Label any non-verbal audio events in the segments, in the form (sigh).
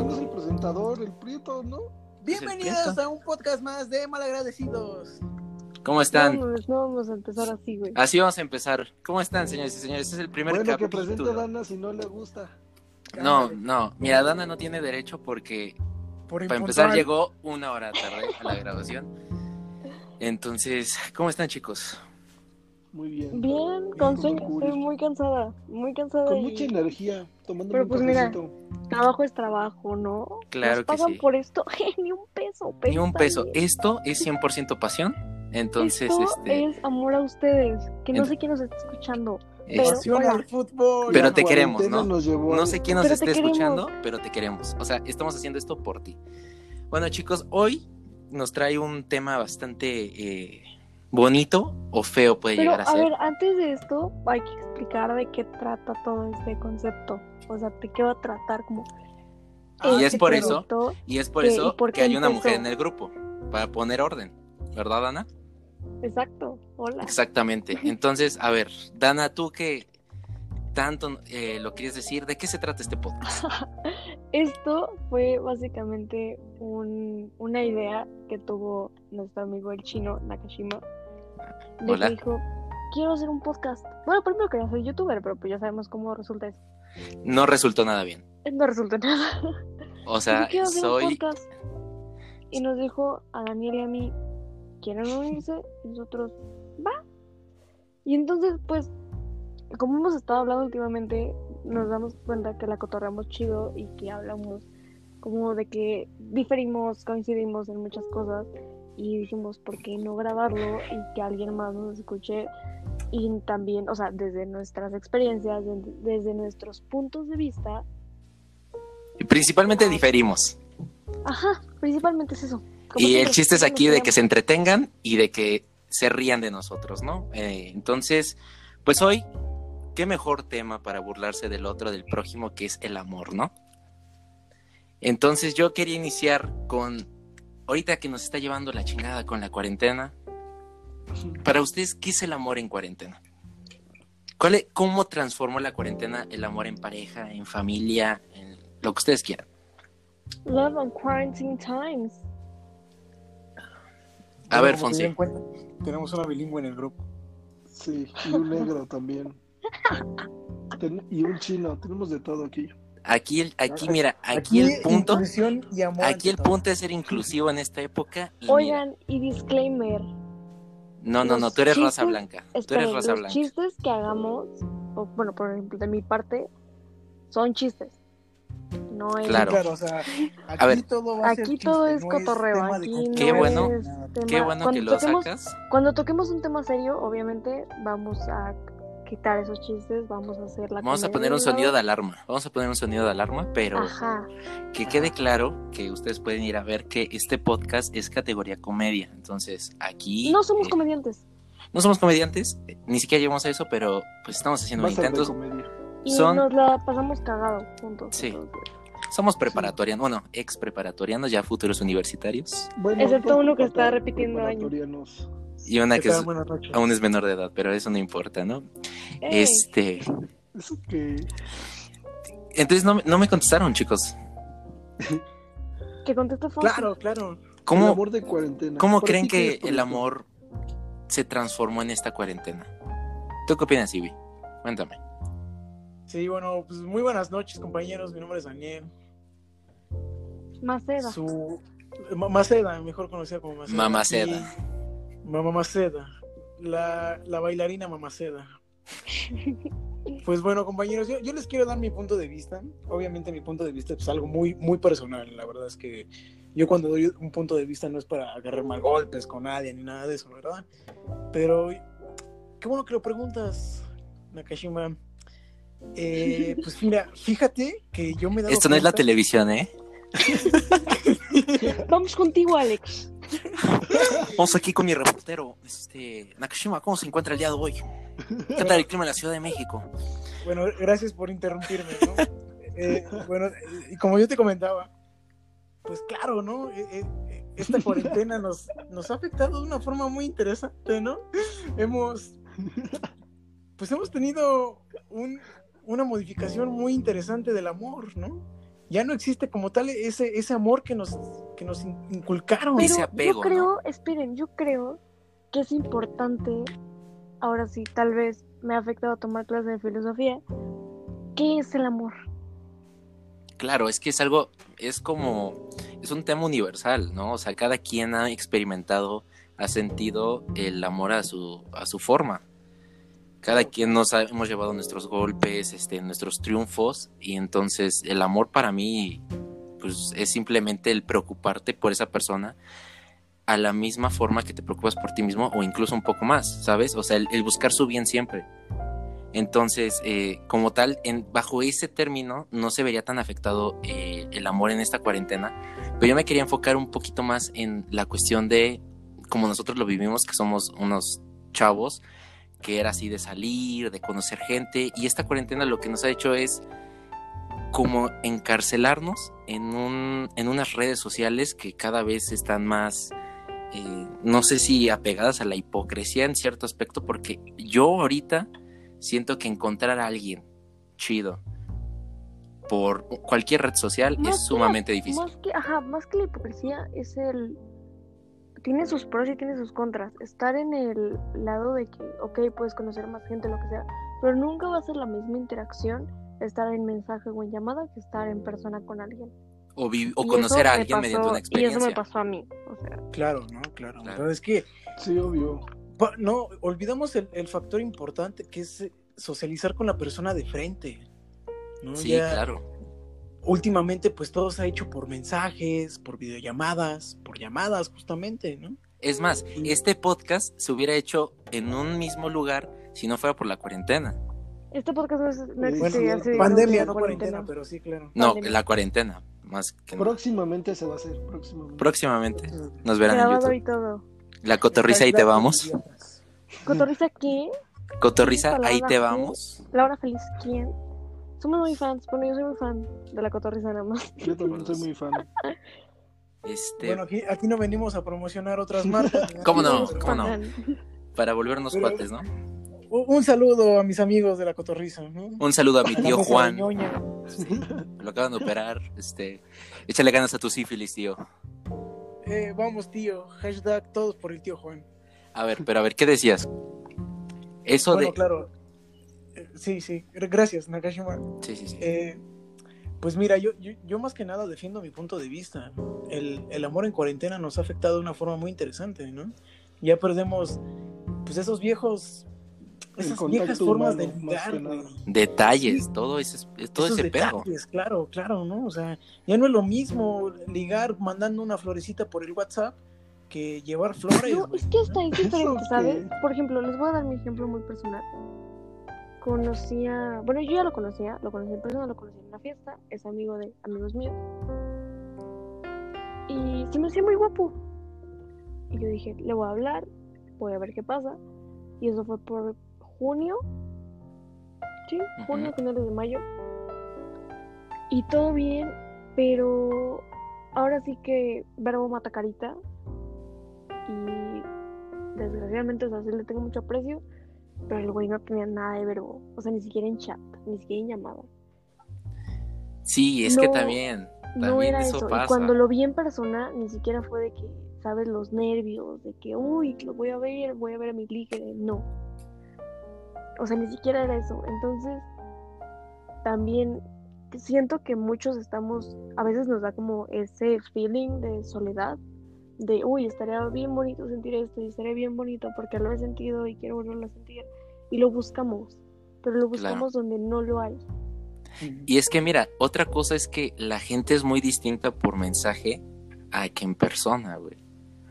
¿Quién es el presentador? El Prieto, ¿no? Bienvenidos a un podcast más de Malagradecidos. ¿Cómo están? No, no, no vamos a empezar así, güey. Así vamos a empezar. ¿Cómo están, señores y señores? Este es el primer Bueno, que capítulo. presente Dana si no le gusta. No, Cállate. no. Mira, Dana no tiene derecho porque Por para empezar llegó una hora tarde a la grabación. Entonces, ¿cómo están, chicos? Muy bien. Bien, con sueño, estoy muy cansada, muy cansada. Con y mucha energía, tomando Pero un pues mira, cafecito. Trabajo es trabajo, ¿no? Claro Nos que pagan sí. por esto, (laughs) ni un peso. Ni un peso. Esto es 100% pasión. Entonces, Esto este. es amor a ustedes, que no sé quién nos está escuchando. Pasión al fútbol. Pero te queremos, ¿no? No sé quién nos Pero esté escuchando, pero te queremos. O sea, estamos haciendo esto por ti. Bueno, chicos, hoy nos trae un tema bastante eh, bonito o feo puede Pero llegar a a ser. ver, antes de esto, hay que explicar de qué trata todo este concepto. O sea, de qué va a tratar como. Ah, Y este es por eso. Y es por que- eso que hay una empezó. mujer en el grupo, para poner orden. ¿Verdad, Dana? Exacto, hola. Exactamente. (laughs) Entonces, a ver, Dana, tú que tanto eh, lo quieres decir, ¿de qué se trata este podcast? (laughs) Esto fue básicamente un- una idea que tuvo nuestro amigo el chino Nakashima. De Hola. que dijo, quiero hacer un podcast. Bueno, primero quería ser youtuber, pero pues ya sabemos cómo resulta eso. No resultó nada bien. No resulta nada. O sea, un soy... Y nos dijo a Daniel y a mí, ¿quieren unirse? Y nosotros, va. Y entonces, pues, como hemos estado hablando últimamente, nos damos cuenta que la cotorreamos chido y que hablamos como de que diferimos, coincidimos en muchas cosas. Y dijimos, ¿por qué no grabarlo y que alguien más nos escuche? Y también, o sea, desde nuestras experiencias, de- desde nuestros puntos de vista. Principalmente diferimos. Ajá, principalmente es eso. Como Y el chiste es aquí de que se entretengan y de que se rían de nosotros, ¿no? Eh, entonces, pues hoy, qué mejor tema para burlarse del otro, del prójimo, que es el amor, ¿no? Entonces yo quería iniciar con, ahorita que nos está llevando la chingada con la cuarentena, para ustedes, ¿qué es el amor en cuarentena? ¿Cuál es- ¿Cómo transformó la cuarentena el amor en pareja, en familia, en lo que ustedes quieran? Love on quarantine times. A ver, Fonsi. Tenemos una bilingüe en el grupo. Sí, y un negro también. (laughs) Ten- y un chino, tenemos de todo aquí. Aquí, el, aquí, mira, aquí, el punto, y amor aquí el todo. punto es ser inclusivo en esta época. Y mira, Oigan, y disclaimer. no, no, no, tú eres raza chistes- blanca. Tú Esperen, eres raza los blanca. chistes que hagamos, o bueno, por ejemplo, de mi parte, son chistes. No es. Claro. Claro, o sea, aquí A ver. todo va a ser Aquí chiste, todo es no cotorreo, de aquí conclusión, Qué bueno, tema- Qué bueno que cuando lo toquemos- sacas. Cuando toquemos un tema serio, obviamente vamos a quitar esos chistes, vamos a hacer la Vamos a poner un sonido de alarma. Vamos a poner un sonido de alarma, pero Ajá. que quede claro que ustedes pueden ir a ver que este podcast es categoría comedia. Entonces, aquí. No somos eh, comediantes. no somos comediantes, eh, ni siquiera llegamos a eso, pero pues estamos haciendo intentos. comedia. Y son- nos la pasamos cagado juntos. Sí. entonces. Somos preparatorianos, bueno, ex preparatorianos, ya futuros universitarios. Bueno, Excepto uno que está repitiendo años. Y una ¿Qué que es- aún es menor de edad, pero eso no importa, ¿no? Este. Eso que Entonces no, me- no me contestaron, chicos. que conteste Fonsi. Claro, claro. el ¿Cómo, amor de cuarentena. ¿cómo creen ti, ¿qué que es, el amor se transformó en esta cuarentena? ¿Tú qué opinas, Ivy? Cuéntame. Sí, bueno, pues muy buenas noches, compañeros. Mi nombre es Daniel. Maceda. Su Ma- Maceda, mejor conocida como Maceda. Mamaceda. Y- Mamá Maceda. La, la bailarina Mamaceda. (laughs) Pues bueno, compañeros, yo, yo les quiero dar mi punto de vista. Obviamente mi punto de vista es algo muy, muy personal. La verdad es que yo cuando doy un punto de vista no es para agarrar mal golpes con nadie ni nada de eso, ¿verdad? Pero qué bueno que lo preguntas, Nakashima. Eh, pues mira, fíjate que yo me he dado Esto no es la televisión, ¿eh? (laughs) Vamos contigo, Alex. (laughs) Vamos aquí con mi reportero, este, Nakashima, ¿cómo se encuentra el día de hoy? ¿Qué tal el clima en la Ciudad de México? Bueno, gracias por interrumpirme, ¿no? Eh, bueno, y como yo te comentaba, pues claro, ¿no? Eh, eh, esta cuarentena nos, nos ha afectado de una forma muy interesante, ¿no? Hemos, pues hemos tenido un- una modificación muy interesante del amor, ¿no? Ya no existe como tal ese, ese amor que nos, que nos in- inculcaron. Ese Pero apego, yo creo, esperen, yo creo que es importante, ahora sí, tal vez me ha afectado tomar clases de filosofía, ¿qué es el amor? Claro, es que es algo, es como, es un tema universal, ¿no? O sea, cada quien ha experimentado, ha sentido el amor a su, a su forma. Cada quien nos ha- hemos llevado nuestros golpes, este, nuestros triunfos, y entonces el amor para mí, pues es simplemente el preocuparte por esa persona a la misma forma que te preocupas por ti mismo o incluso un poco más, ¿sabes? O sea, el, el buscar su bien siempre. Entonces, eh, como tal, en, bajo ese término no se vería tan afectado eh, el amor en esta cuarentena, pero yo me quería enfocar un poquito más en la cuestión de como nosotros lo vivimos, que somos unos chavos, que era así de salir, de conocer gente, y esta cuarentena lo que nos ha hecho es como encarcelarnos en, un, en unas redes sociales que cada vez están más, eh, no sé si apegadas a la hipocresía en cierto aspecto, porque yo ahorita siento que encontrar a alguien chido por cualquier red social Más es sumamente difícil. Más que, ajá, más que la hipocresía es el... Tiene sus pros y tiene sus contras. Estar en el lado de que, ok, puedes conocer más gente, lo que sea, pero nunca va a ser la misma interacción estar en mensaje o en llamada que estar en persona con alguien. O, vi- o conocer a me alguien mediante una Y eso experiencia. me pasó a mí. O sea, Claro, ¿no? Claro. Claro. Pero es que Sí, obvio. No, olvidamos el, el factor importante que es socializar con la persona de frente. ¿no? Sí, Ya claro. Últimamente, pues todo se ha hecho por mensajes, por videollamadas, por llamadas, justamente, ¿no? Es más, Y- este podcast se hubiera hecho en un mismo lugar si no fuera por la cuarentena. este podcast no, es- no Bueno, sí, no Pandemia, hubiera no cuarentena, pero sí, claro. No, Pandemia. la cuarentena, más que nada. Próximamente se va a hacer. Próximamente. Próximamente nos verán en Grabado YouTube. y todo. La cotorriza, ahí te vamos. ¿Cotorriza qué? Cotorriza, ahí te vamos. Laura Feliz, ¿quién? Somos muy fans. Bueno, yo soy muy fan de la cotorriza nada más. Yo también soy muy fan. Este, Bueno, aquí, aquí no venimos a promocionar otras marcas. (laughs) ¿Cómo no? ¿Cómo no? para volvernos Pero- cuates, ¿no? Un saludo a mis amigos de la cotorriza. ¿no? Un saludo a mi tío Juan. Lo acaban de operar. Este, échale ganas a tu sífilis, tío. Eh, vamos, tío. Hashtag todos por el tío Juan. A ver, pero a ver, ¿qué decías? Eso Bueno, de. claro. Sí, sí. Gracias, Nakashima. Sí, sí, sí. Eh, pues mira, yo, yo, yo más que nada defiendo mi punto de vista. El, el amor en cuarentena nos ha afectado de una forma muy interesante, ¿no? Ya perdemos, pues esos viejos, esas viejas formas de humano, que ligar, güey. Detalles, todo ese, todo Esos ese pedo. detalles, claro, claro, ¿no? O sea, ya no es lo mismo ligar mandando una florecita por el WhatsApp que llevar flores. No, güey, es que hasta es (laughs) ¿Eso diferente? ¿sabes? Por ejemplo, les voy a dar mi ejemplo muy personal. Conocía, bueno, yo ya lo conocía, lo conocí en persona, lo conocí en una fiesta, es amigo de amigos míos. Y se me hacía muy guapo. Y yo dije, le voy a hablar, voy a ver qué pasa. Y eso fue por junio. Sí, junio, finales de mayo. Y todo bien, pero ahora sí que verbo mata carita. Y desgraciadamente, o sea, sí le tengo mucho aprecio, pero el güey no tenía nada de verbo. O sea, ni siquiera en chat, ni siquiera en llamada. Sí, es que también. No era eso eso. pasa. Y cuando lo vi en persona, ni siquiera fue de que, ¿sabes? Los nervios, de que, uy, lo voy a ver, voy a ver a mi líder. No. O sea, ni siquiera era eso. Entonces, también siento que muchos estamos, a veces nos da como ese feeling de soledad, de, uy, estaría bien bonito sentir esto y estaría bien bonito porque lo he sentido y quiero volverlo a sentir. Y lo buscamos, pero lo buscamos donde no lo hay. Y es que mira, otra cosa es que la gente es muy distinta por mensaje a que en persona, güey.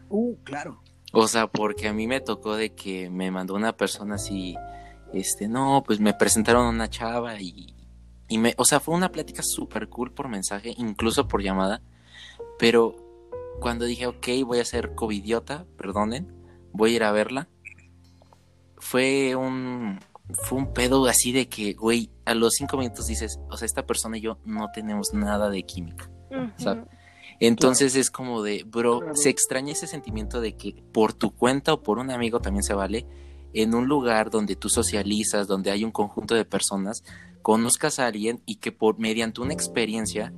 Uh, claro. O sea, porque a mí me tocó de que me mandó una persona así, este, no, pues me presentaron a una chava y, y me, o sea, fue una plática súper cool por mensaje, incluso por llamada, pero cuando dije, ok, voy a ser covidiota, perdonen, voy a ir a verla, fue un, fue un pedo así de que, güey, a los cinco minutos dices, o sea, esta persona y yo no tenemos nada de química. sea, Entonces es como de, bro, Claro. se extraña ese sentimiento de que por tu cuenta o por un amigo también se vale, en un lugar donde tú socializas, donde hay un conjunto de personas, conozcas a alguien y que por mediante una experiencia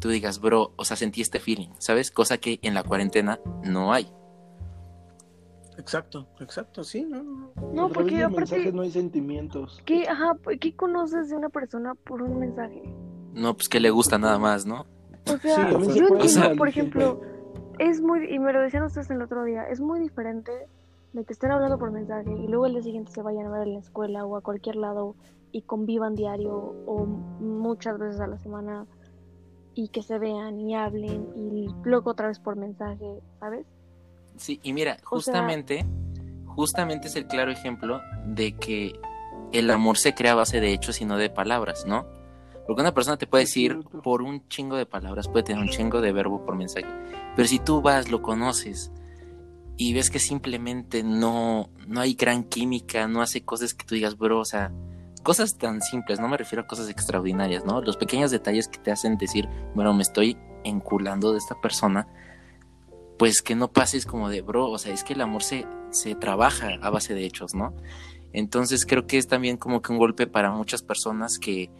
tú digas, bro, o sea, sentí este feeling, ¿sabes? Cosa que en la cuarentena no hay. Exacto, exacto, sí, no, no, A porque de aparte, mensajes no hay sentimientos. ¿qué, ajá, ¿qué conoces de una persona por un mensaje? No, pues que le gusta nada más, ¿no? O sea, Sí, yo entiendo, por ejemplo, es muy, y me lo decían ustedes el otro día, es muy diferente de que estén hablando por mensaje y luego el día siguiente se vayan a ver en la escuela o a cualquier lado y convivan diario o muchas veces a la semana y que se vean y hablen y luego otra vez por mensaje, ¿sabes? Sí, y mira, O sea- justamente, justamente es el claro ejemplo de que el amor se crea a base de hechos y no de palabras, ¿no? Porque una persona te puede decir por un chingo de palabras, puede tener un chingo de verbo por mensaje. Pero si tú vas, lo conoces y ves que simplemente no, no hay gran química, no hace cosas que tú digas, bro, o sea, cosas tan simples, no me refiero a cosas extraordinarias, ¿no? Los pequeños detalles que te hacen decir, bueno, me estoy enculando de esta persona, pues que no pases como de, bro, o sea, es que el amor se, se trabaja a base de hechos, ¿no? Entonces creo que es también como que un golpe para muchas personas que,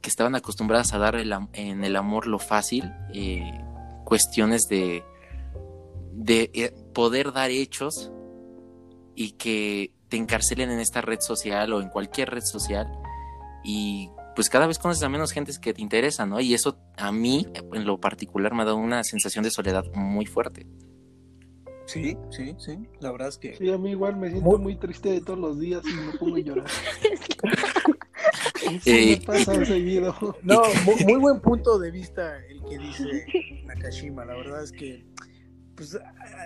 que estaban acostumbradas a dar el en el amor lo fácil, eh, cuestiones de, de eh, poder dar hechos y que te encarcelen en esta red social o en cualquier red social y pues cada vez conoces a menos gentes que te interesan, ¿no? Y eso a mí en lo particular me ha dado una sensación de soledad muy fuerte. Sí, sí, sí, la verdad es que... Sí, a mí igual me siento Muy- muy triste de todos los días y (laughs) me pongo a llorar. Eso Eh, me pasa seguido. No, (laughs) mu- muy, buen punto de vista el que dice Nakashima. La verdad es que pues,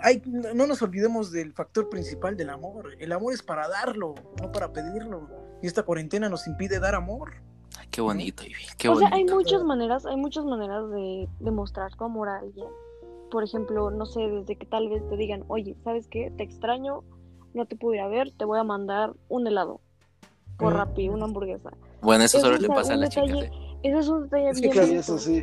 hay, no no nos olvidemos del factor principal del amor. El amor es para darlo, no para pedirlo. Y esta cuarentena nos impide dar amor. Ay, qué bonito, Ivy, qué o sea, hay muchas maneras, hay muchas maneras de demostrar tu amor a alguien. Por ejemplo, no sé, desde que tal vez te digan, oye, ¿sabes qué? Te extraño, no te puedo ir a ver, te voy a mandar un helado por Mm. Rappi, una hamburguesa. Bueno, eso Eso solo es le pasa a las detalle chicas. ¿eh? Ese es un detalle que bien claro, Sí, eso sí.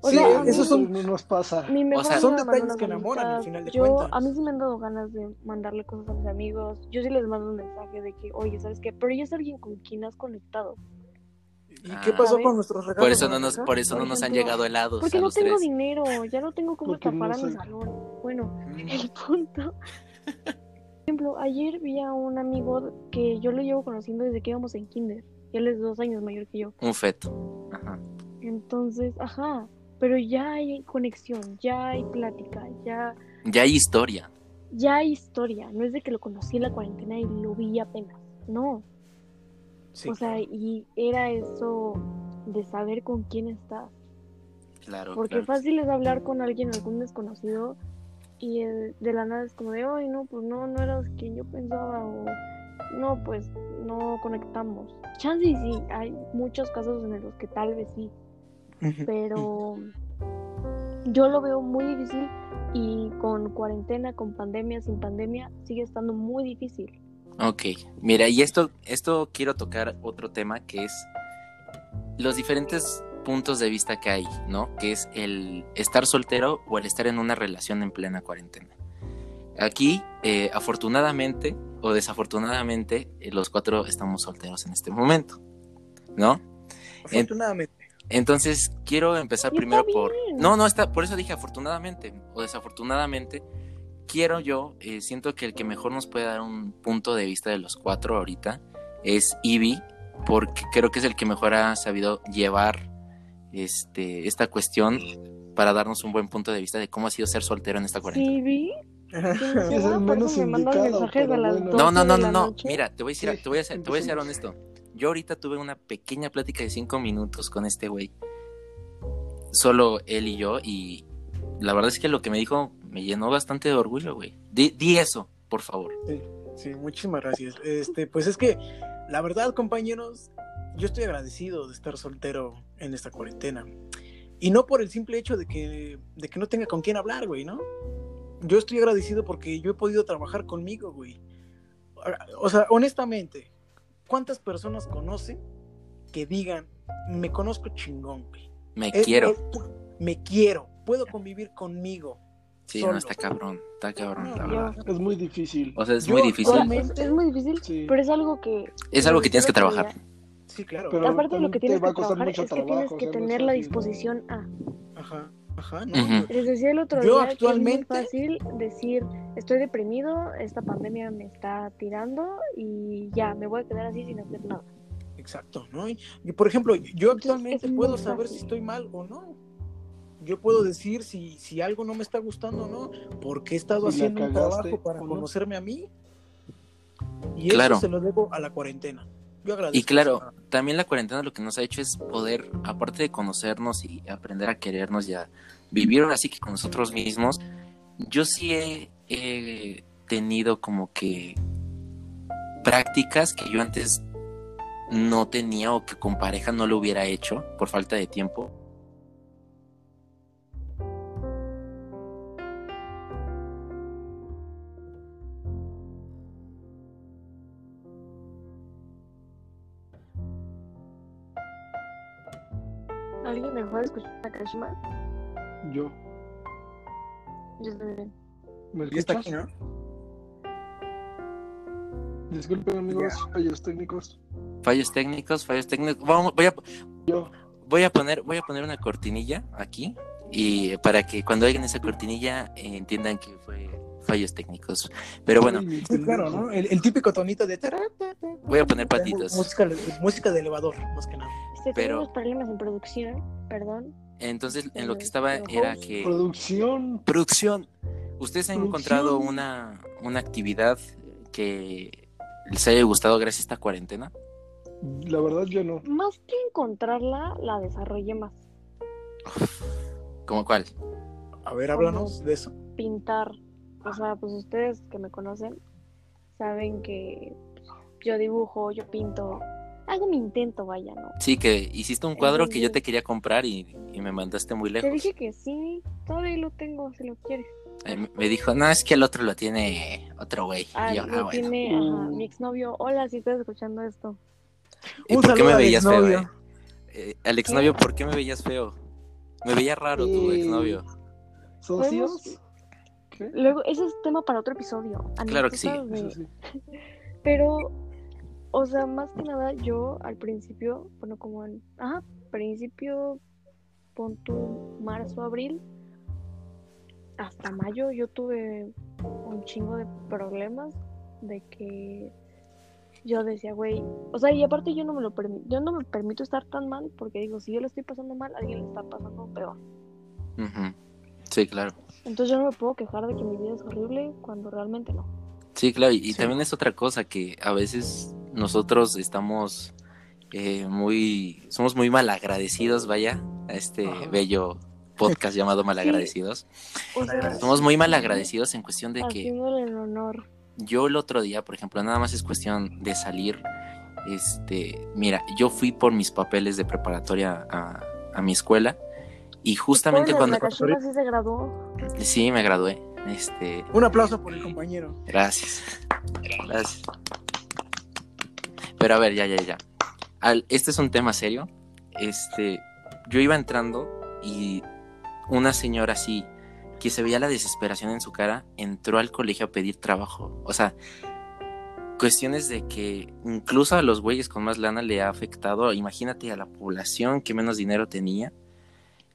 O Sí, sea, Eso son- no nos pasa. Mi mejor sea, son detalles que enamoran, al final de Yo, cuentas. a mí sí me han dado ganas de mandarle cosas a mis amigos. Yo sí les mando un mensaje de que, oye, ¿sabes qué? Pero ella es alguien con quien has conectado. ¿Y Ah. qué pasó ¿Sabes? con nuestros regalos? Por eso no nos, por eso no Por nos han ejemplo, llegado helados Porque a no los tengo tres. dinero, ya no tengo cómo (laughs) Porque no escapar a mi salón. Bueno, Mm. el punto. Por ejemplo, ayer vi a un amigo que yo lo llevo conociendo desde que íbamos en kinder. Y él es dos años mayor que yo. Un feto. Ajá. Entonces, ajá. Pero ya hay conexión, ya hay plática, ya, Ya hay historia. ya hay historia. No es de que lo conocí en la cuarentena y lo vi apenas. No. Sí, o sea, y era eso de saber con quién estás. Claro. Porque claro. fácil es hablar con alguien, algún desconocido, y eh, de la nada es como de, ay, no, pues no, no eras quien yo pensaba, o no, pues no conectamos. Chance y sí, hay muchos casos en los que tal vez sí. Pero yo lo veo muy difícil y con cuarentena, con pandemia, sin pandemia, sigue estando muy difícil. Ok, mira, y esto, esto quiero tocar otro tema que es los diferentes puntos de vista que hay, ¿no? Que es el estar soltero o el estar en una relación en plena cuarentena. Aquí, eh, afortunadamente o desafortunadamente, eh, los cuatro estamos solteros en este momento, ¿no? Afortunadamente. Entonces, quiero empezar primero está por... bien. No, no, está, por eso dije afortunadamente o desafortunadamente. Quiero yo, eh, siento que el que mejor nos puede dar un punto de vista de los cuatro ahorita es Ivy, porque creo que es el que mejor ha sabido llevar este, esta cuestión para darnos un buen punto de vista de cómo ha sido ser soltero en esta cuarentena. Sí, (laughs) es el menos indicado, pero bueno. No, no, 12 no, no. Mira, te voy a decir, Sí, te voy a ser, te voy a ser empecemos. honesto. Yo ahorita tuve una pequeña plática de cinco minutos con este güey. Solo él y yo, y la verdad es que lo que me dijo me llenó bastante de orgullo, güey. Di, eso, por favor. Sí, muchísimas gracias. Este, pues es que, la verdad, compañeros, yo estoy agradecido de estar soltero en esta cuarentena. Y no por el simple hecho de que, de que no tenga con quién hablar, güey, ¿no? Yo estoy agradecido porque yo he podido trabajar conmigo, güey. O sea, honestamente, ¿cuántas personas conocen que digan, me conozco chingón, güey? Me Es- quiero. es- me quiero, puedo convivir conmigo. Sí, solo. no, está cabrón, está cabrón, la No, verdad. yo- Es muy difícil. O sea, es Yo muy difícil. Actualmente- es, muy difícil, Sí. pero es algo que... Es algo que tienes que trabajar. Sí, claro. Pero Aparte de lo que tienes que trabajar es que tienes que tener la disposición a. Ajá, ajá, no. Les decía el otro Yo día actualmente- que es muy fácil decir, estoy deprimido, esta pandemia me está tirando y ya, me voy a quedar así sin hacer nada. Exacto, ¿no? Y, y, por ejemplo, yo actualmente puedo saber fácil. si estoy mal o no. Yo puedo decir si, si algo no me está gustando o no, porque he estado Si haciendo un trabajo para conocerme a mí. Y Claro. eso se lo debo a la cuarentena. Yo agradezco. Y claro, también la cuarentena lo que nos ha hecho es poder, aparte de conocernos y aprender a querernos y a vivir ahora sí que con nosotros mismos, yo sí he, he tenido como que prácticas que yo antes no tenía o que con pareja no lo hubiera hecho por falta de tiempo. ¿Alguien dejó de escuchar a Kashima? Yo. Yo bien. ¿Me está aquí, ¿no? Disculpen amigos, fallos técnicos. Fallos técnicos, fallos técnicos. Vamos, voy a, Yo. voy a poner, voy a poner una cortinilla aquí y para que cuando oigan esa cortinilla eh, entiendan que fue fallos técnicos. Pero bueno, Sí, claro, ¿no? El, el típico tonito de... voy a poner patitos. Música, música de elevador, más que nada. Pero- tenemos problemas en producción, perdón. Entonces, en lo que Pero- estaba pero era host- que Producción. producción. ¿Ustedes han Producción. encontrado una, una actividad que les haya gustado gracias a esta cuarentena? La verdad yo no. Más que encontrarla, la desarrollé más. ¿Cómo cuál? A ver, háblanos de eso. Pintar. O sea, pues ustedes que me conocen saben que yo dibujo, yo pinto. Hago mi intento, vaya, ¿no? Sí, que hiciste un cuadro que yo te quería comprar y, y me mandaste muy Te lejos. dije que sí, todavía lo tengo, si lo quieres. Eh, me- dijo, no, es que el otro lo tiene otro güey. Ah, Y yo, lo ah, bueno. tiene ajá, Mm. mi exnovio. Hola, si estás escuchando esto. ¿Y Un por qué me veías feo? exnovio. Eh? Eh, al exnovio, ¿por qué me veías feo? Me veía raro tu Eh, exnovio. ¿Socios? ¿Qué? Luego, ese es tema para otro episodio. Claro que sí. anécdotas de- Eso sí. (laughs) Pero, o sea, más que nada, yo al principio, bueno, como en, ajá, principio, pon tu marzo, abril, hasta mayo yo tuve un chingo de problemas de que yo decía, güey, o sea, y aparte yo no me lo permito, yo no me permito estar tan mal porque digo, si yo lo estoy pasando mal, alguien le está pasando peor. Ujú. Sí, claro. Entonces yo no me puedo quejar de que mi vida es horrible cuando realmente no. Sí, claro. Y, y Sí. también es otra cosa que a veces nosotros estamos eh, muy, somos muy malagradecidos, vaya, a este Ajá. bello podcast (laughs) llamado Malagradecidos. O sea, Somos muy malagradecidos en cuestión de que el honor. yo el otro día, por ejemplo, nada más es cuestión de salir. Este, mira, yo fui por mis papeles de preparatoria a, a mi escuela y justamente cuando Nakashima sí se graduó. sí me gradué. Este, Un aplauso por el compañero. Gracias. Gracias. Pero a ver, ya, ya, ya. Al- este es un tema serio. Este, yo iba entrando y una señora así, que se veía la desesperación en su cara, entró al colegio a pedir trabajo. O sea, cuestiones de que incluso a los güeyes con más lana le ha afectado. Imagínate a la población que menos dinero tenía.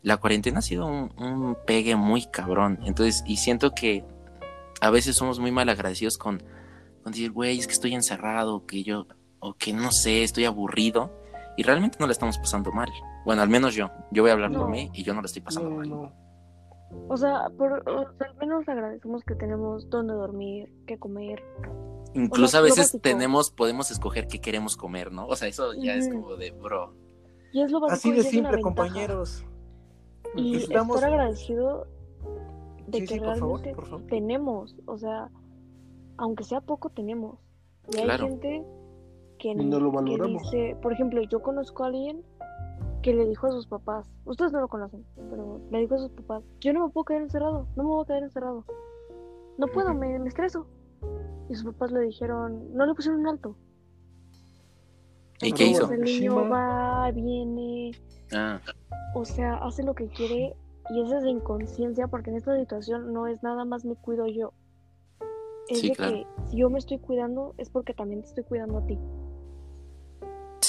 La cuarentena ha sido un, un pegue muy cabrón. Entonces, y siento que a veces somos muy mal agradecidos con, con decir, güey, es que estoy encerrado, que yo, o que no sé, estoy aburrido. Y realmente no la estamos pasando mal. Bueno, al menos yo. Yo voy a hablar por mí y yo no la estoy pasando No, mal. no. O sea, por, o sea, al menos agradecemos que tenemos donde dormir, que comer. Incluso O sea, a veces tenemos, podemos escoger qué queremos comer, ¿no? O sea, eso ya es como de, bro. Y es lo básico Así de simple, compañeros. Y Estamos- estar agradecido de Sí, que sí, por favor, realmente por favor. tenemos. O sea, aunque sea poco, tenemos. Y hay Claro. gente que, Y no lo que valoramos. dice, por ejemplo, yo conozco a alguien que le dijo a sus papás, ustedes no lo conocen, pero le dijo a sus papás, yo no me puedo quedar encerrado, no me voy a quedar encerrado. No puedo, me, me estreso. Y sus papás le dijeron, no le pusieron un alto. ¿Y qué hizo? El niño va, viene, Ah, o sea, hace lo que quiere y esa es de inconsciencia porque en esta situación no es nada más me cuido yo. Es Sí, de claro. que si yo me estoy cuidando es porque también te estoy cuidando a ti.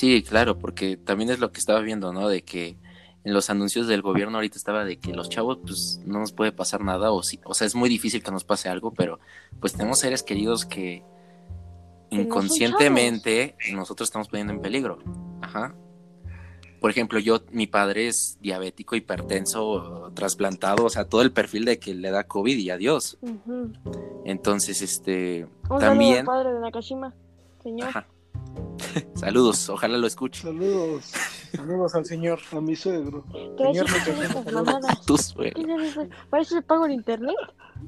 Sí, claro, porque también es lo que estaba viendo, ¿no? De que en los anuncios del gobierno ahorita estaba de que los chavos, pues no nos puede pasar nada, o, sí, o sea, es muy difícil que nos pase algo, pero pues tenemos seres queridos que no inconscientemente nosotros estamos poniendo en peligro. Ajá. Por ejemplo, yo, mi padre es diabético, hipertenso, trasplantado, o sea, todo el perfil de que le da COVID y adiós. Entonces, este, Un también, padre de Nakashima, señor. ajá. (laughs) Saludos, ojalá lo escuche. Saludos Saludos al señor. a mi suegro. Señor. ¿Para eso pago el internet?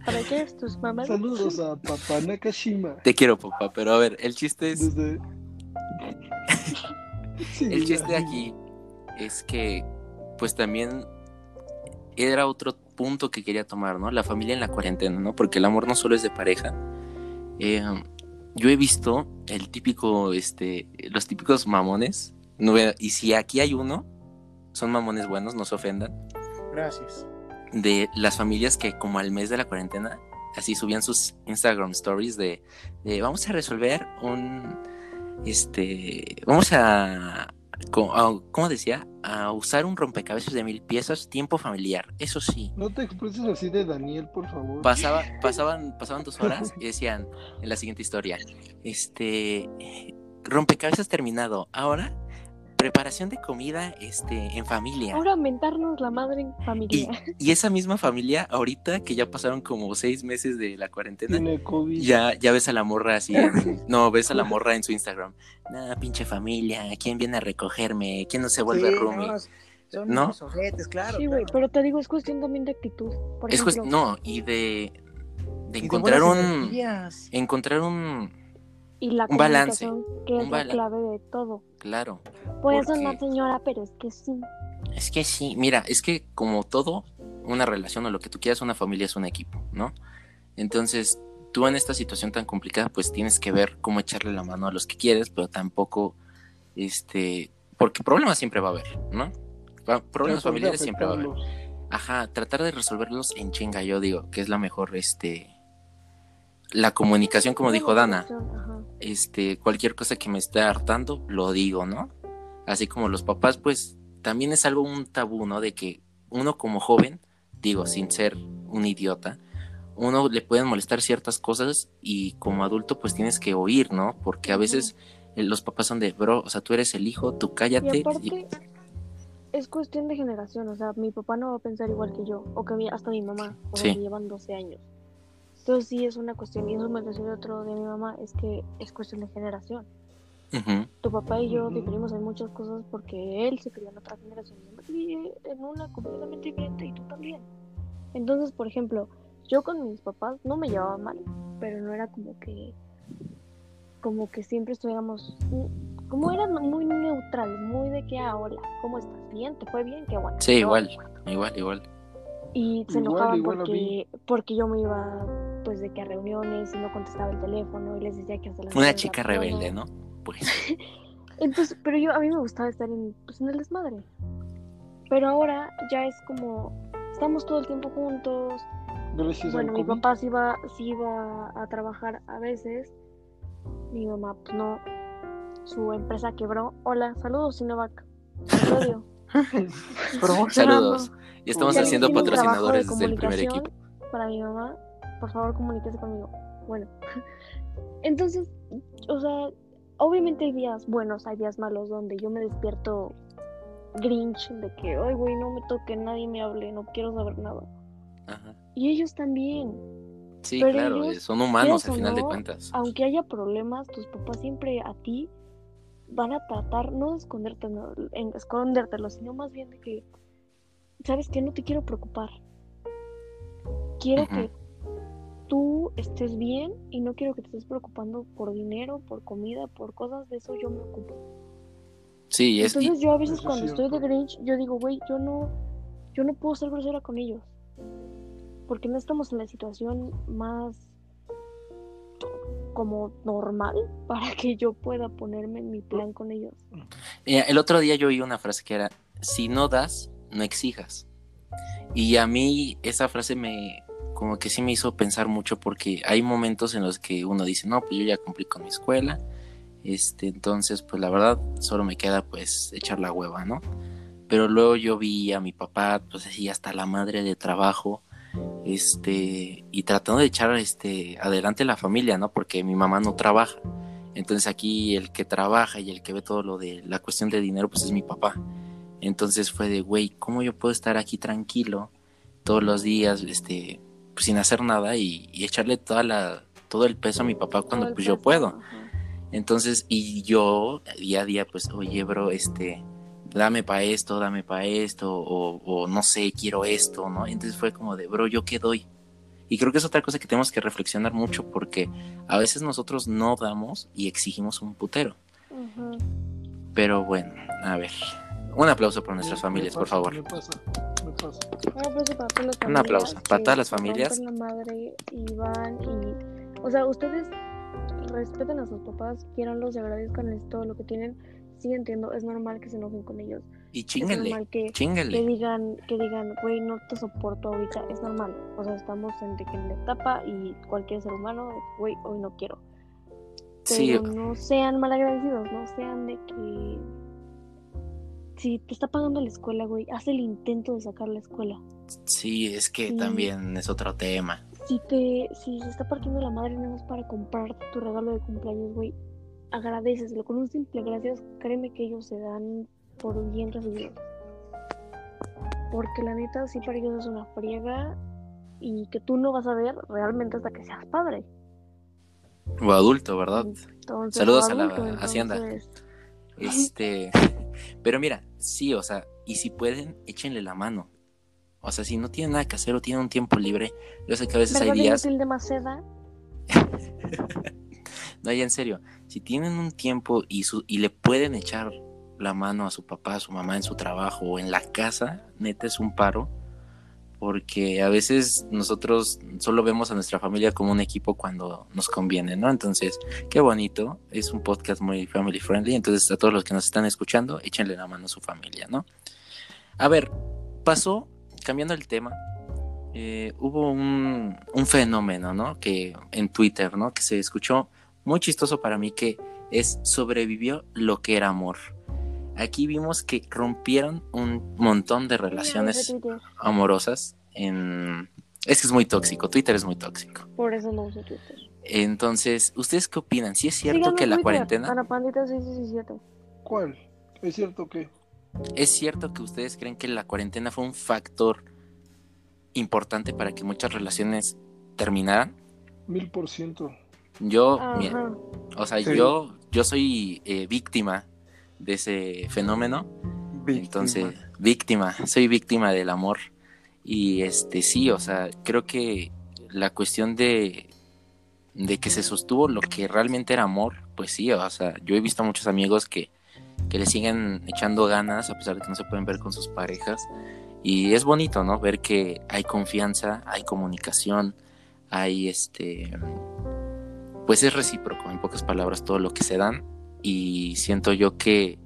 ¿Para qué eres tus mamadas? Saludos a papá Nakashima. Te quiero, papá, pero a ver, el chiste es, Desde. (laughs) Sí, el ya. chiste aquí es que, pues también era otro punto que quería tomar, ¿no? La familia en la cuarentena, ¿no? Porque el amor no solo es de pareja. Eh, yo he visto el típico, este, los típicos mamones. No y si aquí hay uno, son mamones buenos, no se ofendan. Gracias. de las familias que como al mes de la cuarentena así subían sus Instagram stories de, de vamos a resolver un este vamos a- ¿cómo decía? a usar un rompecabezas de mil piezas tiempo familiar eso sí No te expreses así de Daniel, por favor. pasaba (laughs) pasaban pasaban dos horas y decían en la siguiente historia este rompecabezas terminado ahora preparación de comida este en familia Ahora mentarnos la madre en familia. y esa misma familia, ahorita que ya pasaron como seis meses de la cuarentena, Tiene COVID. ya, ya ves a la morra así. en- (laughs) no, ves a la morra en su Instagram. Nah, pinche familia, ¿quién viene a recogerme? ¿Quién no se vuelve Sí, roomie? no, son ¿No? ojetes, claro. Sí, güey, claro. pero te digo, es cuestión también de actitud. Por Es ejemplo, no, y de, de Y de encontrar un. energías. Encontrar un. y la un balance, que un es la bala- clave de todo. Claro. Puede Porque- sonar señora, pero es que sí. Es que sí, mira, es que como todo, una relación o lo que tú quieras, una familia es un equipo, ¿no? Entonces, tú en esta situación tan complicada, pues tienes que ver cómo echarle la mano a los que quieres, pero tampoco, este, porque problemas siempre va a haber, ¿no? Problemas familiares siempre va a haber. Ajá, tratar de resolverlos en chinga, yo digo, que es la mejor, este, la comunicación, como dijo Dana, Ajá. Este, cualquier cosa que me esté hartando, lo digo, ¿no? Así como los papás, pues también es algo un tabú, ¿no? De que uno como joven, digo, sin ser un idiota, uno le pueden molestar ciertas cosas y como adulto pues tienes que oír, ¿no? Porque a veces eh, los papás son de, bro, o sea, tú eres el hijo, tú Y cállate. aparte, es cuestión de generación. O sea, mi papá no va a pensar igual que yo, o que hasta mi mamá, o sea, Sí. que llevan 12 años. Entonces, sí es una cuestión. Y eso me decía otro de mi mamá: es que es cuestión de generación. Tu papá y yo diferimos en muchas cosas porque él se crió en otra generación. Yo me crié en una completamente diferente y tú también. Entonces, por ejemplo, yo con mis papás no me llevaba mal, pero no era como que como que siempre estuviéramos como era muy neutral, muy de que ah, hola, ¿cómo estás? Bien, te fue bien, qué bueno. Sí, igual, igual, igual. Y se Igual, enojaban igual a porque porque yo me iba pues de que a reuniones y no contestaba el teléfono y les decía que hasta las Una chica rebelde, ¿no? Pues, (laughs) Entonces, pero yo a mí me gustaba estar en, pues, en el desmadre. Pero ahora ya es como estamos todo el tiempo juntos. Gracias Bueno, mi COVID. papá sí iba, sí iba a trabajar a veces. Mi mamá, pues no. Su empresa quebró. Hola, saludos, Sinovac. Odio. (laughs) saludos. Y estamos haciendo patrocinadores desde el primer equipo. Para mi mamá, por favor, comuníquese conmigo. Bueno, (laughs) entonces, o sea, obviamente hay días buenos, hay días malos donde yo me despierto grinch de que, ay, güey, no me toque, nadie me hable, no quiero saber nada. Ajá. Y ellos también. Sí, Pero claro, ellos, son humanos al final de cuentas. Aunque haya problemas, tus papás siempre a ti van a tratar, no de esconderte, no, en escondértelo, sino más bien de que, ¿sabes qué? No te quiero preocupar. Quiero que tú estés bien y no quiero que te estés preocupando por dinero, por comida, por cosas de eso, yo me ocupo. Sí, es, y- Entonces yo a veces Eso es cuando estoy de. Grinch, yo digo, güey, yo no, yo no puedo ser grosera con ellos. Porque no estamos en la situación más como normal (laughs) para que yo pueda ponerme en mi plan con ellos. El otro día yo oí una frase que era, si no das, no exijas. Y a mí esa frase me, como que sí me hizo pensar mucho porque hay momentos en los que uno dice, no, pues yo ya cumplí con mi escuela, Este, entonces, pues la verdad, solo me queda pues echar la hueva, ¿no? Pero luego yo vi a mi papá, pues así hasta la madre de trabajo, este, y tratando de echar este adelante la familia, ¿no? Porque mi mamá no trabaja. Entonces aquí el que trabaja y el que ve todo lo de la cuestión de dinero, pues es mi papá. Entonces fue de, güey, ¿cómo yo puedo estar aquí tranquilo todos los días, este, pues sin hacer nada y, y echarle toda la, todo el peso a mi papá cuando pues yo puedo? ajá. Entonces, y yo día a día, pues, oye, bro, este, dame para esto, dame para esto, o, o no sé, quiero esto, ¿no? Entonces fue como de, bro, ¿yo qué doy? Y creo que es otra cosa que tenemos que reflexionar mucho porque a veces nosotros no damos y exigimos un putero. Pero bueno, a ver. Un aplauso por nuestras familias, por pasa, favor. Un aplauso para todas las familias aplauso para que todas las se familias. rompen la madre y van y... O sea, ustedes respeten a sus papás, quieranlos y agradezcanles todo lo que tienen. Sí entiendo, es normal que se enojen con ellos. Y Es chinguenle, normal que, que chinguenle. digan, que digan, güey, no te soporto ahorita. Es normal. O sea, estamos en, que en la etapa y cualquier ser humano, que, güey, hoy no quiero. Sí, Pero no sean malagradecidos, no sean de que... Si te está pagando la escuela, güey, haz el intento de sacar la escuela. sí, es que Sí. también es otro tema. Si te, si se está partiendo la madre nada más para comprarte tu regalo de cumpleaños, güey, agradeceselo. Con un simple gracias, créeme que ellos se dan por bien recibidos. Porque la neta, sí para ellos es una friega y que tú no vas a ver realmente hasta que seas padre. O adulto, ¿verdad? Entonces, Saludos a la Hacienda. Este, (laughs) pero mira, sí, o sea, y si pueden, échenle la mano. O sea, si no tienen nada que hacer o tienen un tiempo libre, yo sé que a veces hay ¿Verdad días, de Maceda? (laughs) no, ya en serio, si tienen un tiempo y, su, y le pueden echar la mano a su papá, a su mamá en su trabajo o en la casa, neta es un paro, porque a veces nosotros solo vemos a nuestra familia como un equipo cuando nos conviene, ¿no? Entonces, qué bonito, es un podcast muy family friendly, entonces a todos los que nos están escuchando, échenle la mano a su familia, ¿no? A ver, pasó, cambiando el tema, eh, hubo un, un fenómeno, ¿no? Que en Twitter, ¿no? Que se escuchó muy chistoso para mí que es sobrevivió lo que era amor. Aquí vimos que rompieron un montón de relaciones amorosas en... Es que es muy tóxico, Twitter es muy tóxico. Por eso no uso Twitter. Entonces, ¿ustedes qué opinan? ¿Sí es cierto Síganme que la Twitter, cuarentena... Ana Pandita 617. ¿Cuál? ¿Es cierto que? ¿Es cierto que ustedes creen que la cuarentena fue un factor importante para que muchas relaciones terminaran? Mil por ciento. Yo, mira, o sea, Sí. yo, yo soy eh, víctima de ese fenómeno. Entonces, víctima, soy víctima del amor. Y este sí, o sea, creo que la cuestión de, de que se sostuvo lo que realmente era amor, pues sí, o sea, yo he visto a muchos amigos que, que le siguen echando ganas a pesar de que no se pueden ver con sus parejas. Y es bonito, ¿no? Ver que hay confianza, hay comunicación, hay este. Pues es recíproco, en pocas palabras, todo lo que se dan. Y siento yo que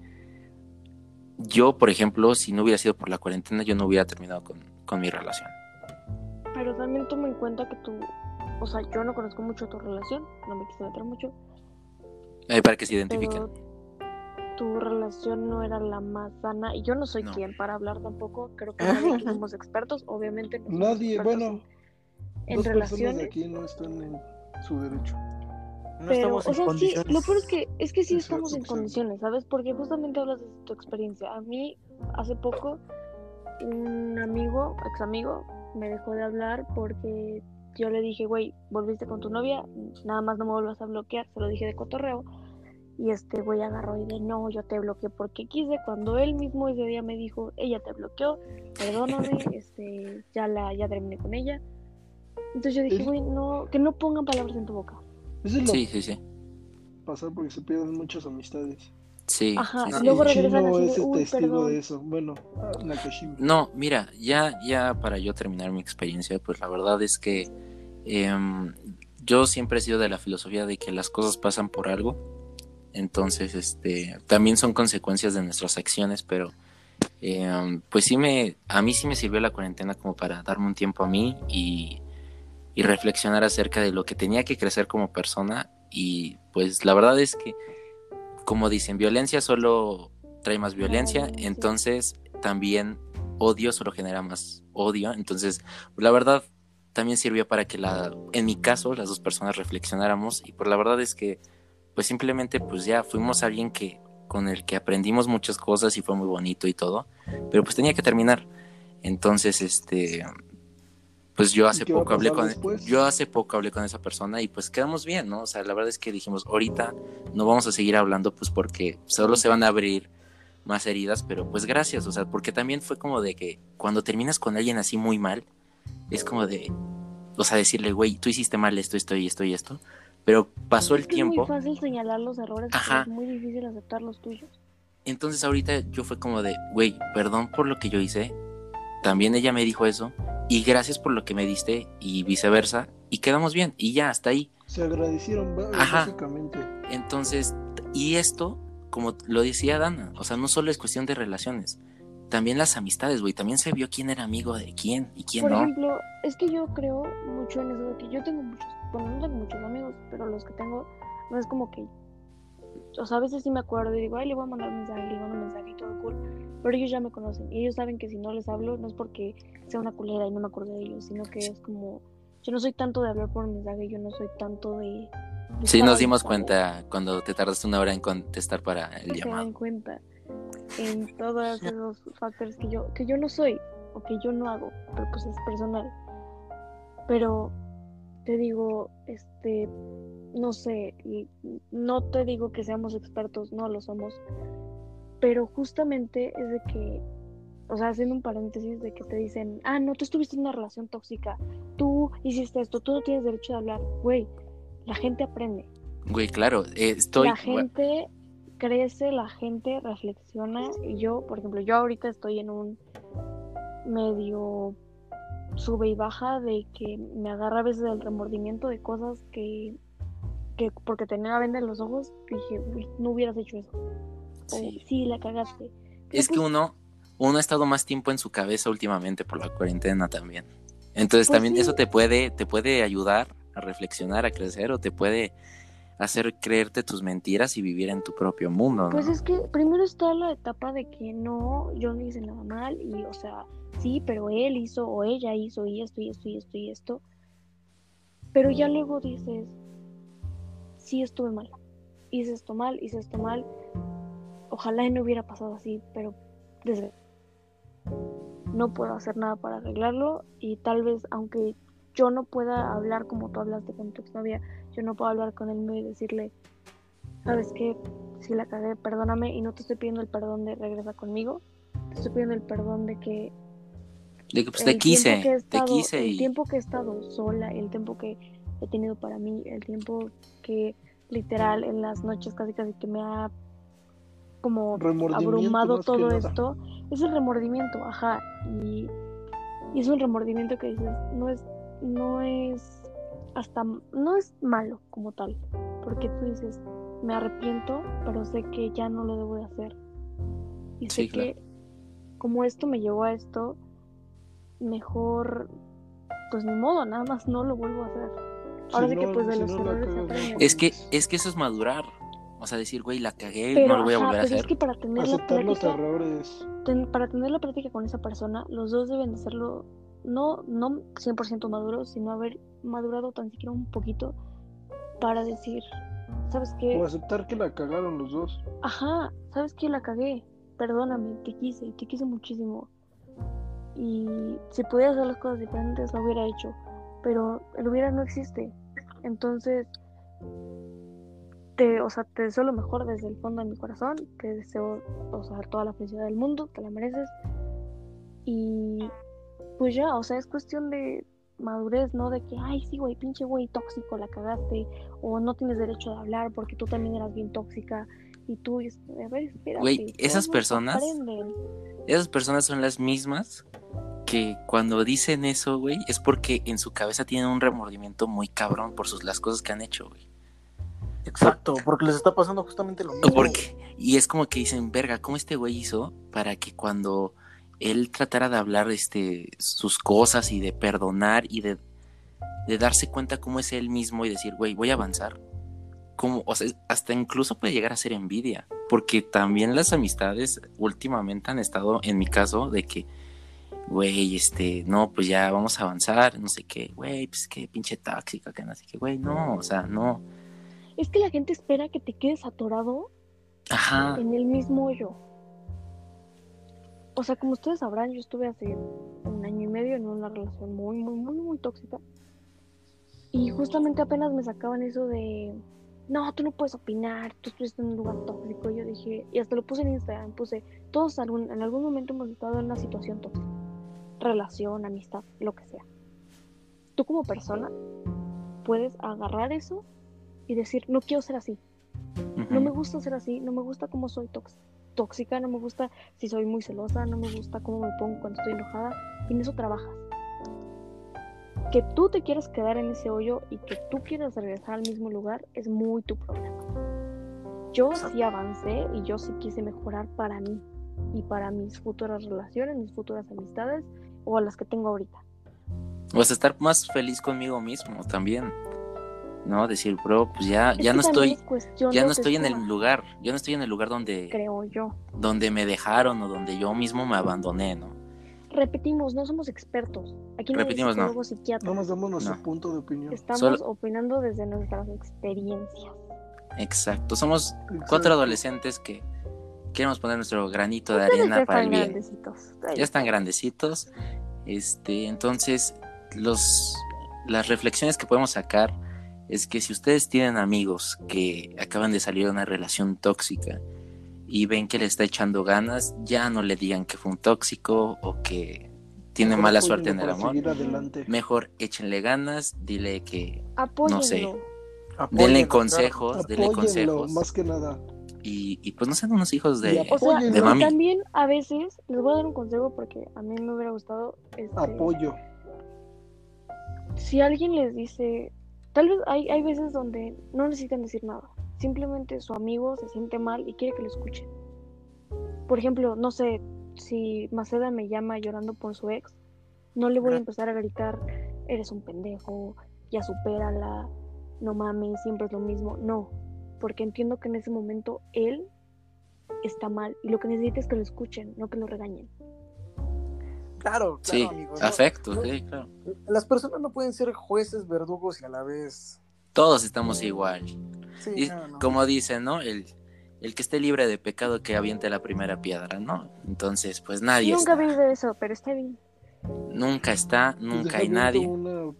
yo, por ejemplo, si no hubiera sido por la cuarentena, yo no hubiera terminado con, con mi relación. Pero también toma en cuenta que tú, o sea, yo no conozco mucho tu relación, no me quise meter mucho, Ahí para que se identifiquen. tu relación no era la más sana y yo no soy No. quien para hablar tampoco, creo que (laughs) nadie somos expertos, obviamente. no somos Nadie, expertos bueno, en, en relaciones. aquí no están en su derecho. No Pero, estamos o en sea, sí, condiciones. lo peor es que, es que sí estamos en condiciones, ¿sabes? Porque justamente hablas de tu experiencia. A mí, hace poco, un amigo, ex amigo, me dejó de hablar porque yo le dije, güey, volviste con tu novia, nada más no me vuelvas a bloquear, se lo dije de cotorreo. Y este güey agarró y de no, yo te bloqueé porque quise, cuando él mismo ese día me dijo, ella te bloqueó, perdóname, (laughs) este, ya la, ya terminé con ella. Entonces yo dije, güey, no, que no pongan palabras en tu boca. Eso es lo Sí, sí, sí. que pasa porque se pierden muchas amistades. Sí, Ajá, sí, luego regresan así de, "Uy, testigo perdón". de eso. Bueno, Nakashima. No, mira, ya, ya para yo terminar mi experiencia, pues la verdad es que em, yo siempre he sido de la filosofía de que las cosas pasan por algo. Entonces, este, también son consecuencias de nuestras acciones, pero em, pues sí me, a mí sí me sirvió la cuarentena como para darme un tiempo a mí y, y reflexionar acerca de lo que tenía que crecer como persona. Y pues la verdad es que como dicen, violencia solo trae más violencia, entonces también odio solo genera más odio. Entonces, la verdad, también sirvió para que la, en mi caso, las dos personas reflexionáramos. Y pues la verdad es que, pues simplemente, pues ya fuimos alguien que, con el que aprendimos muchas cosas y fue muy bonito y todo. Pero pues tenía que terminar. Entonces, este, pues yo hace poco hablé con, después? yo hace poco hablé con esa persona y pues quedamos bien, ¿no? O sea, la verdad es que dijimos, ahorita no vamos a seguir hablando, pues porque solo se van a abrir más heridas, pero pues gracias, o sea, porque también fue como de que cuando terminas con alguien así muy mal, es como de, o sea, decirle, güey, tú hiciste mal esto, esto y esto y esto, pero pasó el que tiempo, Es muy fácil señalar los errores, Ajá. pero es muy difícil aceptar los tuyos. entonces ahorita yo fue como de, güey, perdón por lo que yo hice, también ella me dijo eso, y gracias por lo que me diste, y viceversa, y quedamos bien, y ya, hasta ahí. Se agradecieron Ajá. básicamente. Entonces, y esto, como lo decía Dana, o sea, no solo es cuestión de relaciones, también las amistades, güey, también se vio quién era amigo de quién y quién Por no. ejemplo, es que yo creo mucho en eso de que yo tengo muchos, bueno, no tengo muchos amigos, pero los que tengo no es como que, o sea, a veces sí me acuerdo y digo, ay, le voy a mandar un mensaje, le mando un mensaje y todo cool, pero ellos ya me conocen y ellos saben que si no les hablo no es porque sea una culera y no me acuerdo de ellos, sino que es como, yo no soy tanto de hablar por mensaje, yo no soy tanto de... de Sí, nos dimos cuenta cuando te tardaste una hora en contestar para el se dan llamado. cuenta en (laughs) todos esos factores que yo que yo no soy o que yo no hago pero pues es personal. Pero te digo este no sé y no te digo que seamos expertos no lo somos pero justamente es de que o sea haciendo un paréntesis de que te dicen ah no tú estuviste en una relación tóxica tú hiciste esto tú no tienes derecho de hablar güey la gente aprende. Güey, claro, eh, estoy... la gente crece, la gente reflexiona y yo, por ejemplo, yo ahorita estoy en un medio sube y baja de que me agarra a veces el remordimiento de cosas que, que porque tenía venda en los ojos dije, "Uy, no hubieras hecho eso. Sí. O sí, la cagaste. Es que pues, uno, uno ha estado más tiempo en su cabeza últimamente por la cuarentena también. Entonces Pues también sí. eso te puede, te puede ayudar a reflexionar, a crecer, o te puede hacer creerte tus mentiras y vivir en tu propio mundo, ¿no? Pues es que primero está la etapa de que no, yo no hice nada mal y, o sea, sí, pero él hizo o ella hizo y esto y esto y esto y esto. Pero ya luego dices, sí estuve mal, hice esto mal, hice esto mal. Ojalá y no hubiera pasado así, pero desde no puedo hacer nada para arreglarlo y tal vez aunque yo no pueda hablar como tú hablaste con tu exnovia, yo no puedo hablar con él y decirle, ¿sabes qué? Si la cagué, perdóname y no te estoy pidiendo el perdón de regresa conmigo, te estoy pidiendo el perdón de que De que pues te quise, que te estado- el tiempo que he estado sola, el tiempo que he tenido para mí, el tiempo que literal en las noches casi casi que me ha como abrumado todo esto, es el remordimiento, ajá, y, y es un remordimiento que dices, no es, no es hasta, no es malo como tal, porque tú dices, me arrepiento, pero sé que ya no lo debo de hacer. Y sé Sí, claro. que como esto me llevó a esto, mejor, pues ni modo, nada más no lo vuelvo a hacer. Ahora Si sí que no- pues de si los no errores es que, es que eso es madurar. O sea, decir, güey, la cagué, Pero, no lo voy a ajá, volver a pero hacer. es que para tener la Aceptar los errores. ten- para tener la práctica con esa persona, los dos deben de serlo, no, no 100% maduros, sino haber madurado tan siquiera un poquito para decir, ¿sabes qué? O aceptar que la cagaron los dos. Ajá, ¿sabes qué? La cagué, perdóname, te quise, te quise muchísimo. Y si pudiera hacer las cosas diferentes, lo hubiera hecho, pero el hubiera no existe. Entonces, te, o sea, te deseo lo mejor desde el fondo de mi corazón, te deseo, o sea, toda la felicidad del mundo, te la mereces. Y pues ya, o sea, es cuestión de madurez, ¿no? De que, ay, sí, güey, pinche güey tóxico, la cagaste, o no tienes derecho de hablar porque tú también eras bien tóxica. Y tú, a ver, espérate. Güey, esas personas-. Esas personas son las mismas que cuando dicen eso, güey, es porque en su cabeza tienen un remordimiento muy cabrón por sus, las cosas que han hecho, güey. Exacto, porque les está pasando justamente lo mismo. porque, y es como que dicen, verga, ¿cómo este güey hizo para que cuando él tratara de hablar este, sus cosas y de perdonar y de, de darse cuenta cómo es él mismo y decir, güey, voy a avanzar? como, o sea, hasta incluso puede llegar a ser envidia, porque también las amistades últimamente han estado, en mi caso, de que, güey, este, no, pues ya vamos a avanzar, no sé qué, güey, pues qué pinche tóxica, que no sé qué, güey, no, o sea, no. Es que la gente espera que te quedes atorado Ajá, en el mismo hoyo. O sea, como ustedes sabrán, yo estuve hace un año y medio en una relación muy, muy, muy, muy tóxica. Y justamente apenas me sacaban eso de, no, tú no puedes opinar, tú estuviste en un lugar tóxico. Yo dije, y hasta lo puse en Instagram, puse, todos algún- en algún momento hemos estado en una situación tóxica. Relación, amistad, lo que sea. Tú como persona puedes agarrar eso y decir, no quiero ser así. No me gusta ser así, no me gusta cómo soy tóx- tóxica, no me gusta si soy muy celosa, no me gusta cómo me pongo cuando estoy enojada, y en eso trabajas. Que tú te quieras quedar en ese hoyo y que tú quieras regresar al mismo lugar es muy tu problema. Yo sí avancé y yo sí quise mejorar para mí y para mis futuras relaciones, mis futuras amistades o a las que tengo ahorita. O sea, estar más feliz conmigo mismo también. ¿No? Decir, bro, pues ya, Es ya no estoy, es cuestión ya no estoy en el lugar, ya no estoy en el lugar donde, Creo yo. donde me dejaron o donde yo mismo me abandoné, ¿no? Repetimos, no somos expertos. Aquí no Repetimos, no. No nos damos nuestro No. punto de opinión. Estamos Solo- opinando desde nuestras experiencias. Exacto. Somos Exacto. cuatro adolescentes que queremos poner nuestro granito de Ustedes arena para el están bien. grandecitos. Ya están grandecitos. Este, entonces, los, las reflexiones que podemos sacar es que si ustedes tienen amigos que acaban de salir de una relación tóxica y ven que le está echando ganas, ya no le digan que fue un tóxico o que tiene Mejor mala suerte en el amor. Mejor échenle ganas, dile que Apóyenlo. no sé. Apóyenlo, denle claro. consejos, denle consejos más que nada. Y, y pues no sean unos hijos de, de mami. también a veces les voy a dar un consejo porque a mí me hubiera gustado. Este, Apoyo. si alguien les dice, tal vez hay, hay veces donde no necesitan decir nada. Simplemente su amigo se siente mal y quiere que lo escuchen. Por ejemplo, no sé, si Maceda me llama llorando por su ex, no le voy a empezar a gritar, eres un pendejo, ya supérala, no mames, siempre es lo mismo. No, porque entiendo que en ese momento él está mal y lo que necesita es que lo escuchen, no que lo regañen. Claro, claro, Sí, afecto, No, sí, claro. Las personas no pueden ser jueces, verdugos y a la vez. Todos estamos igual. Sí, Y no, como dicen, ¿no? El, el que esté libre de pecado que aviente la primera piedra, ¿no? Entonces, pues nadie Nunca está. vi de eso, pero está bien. Nunca está, nunca hay nadie. Una,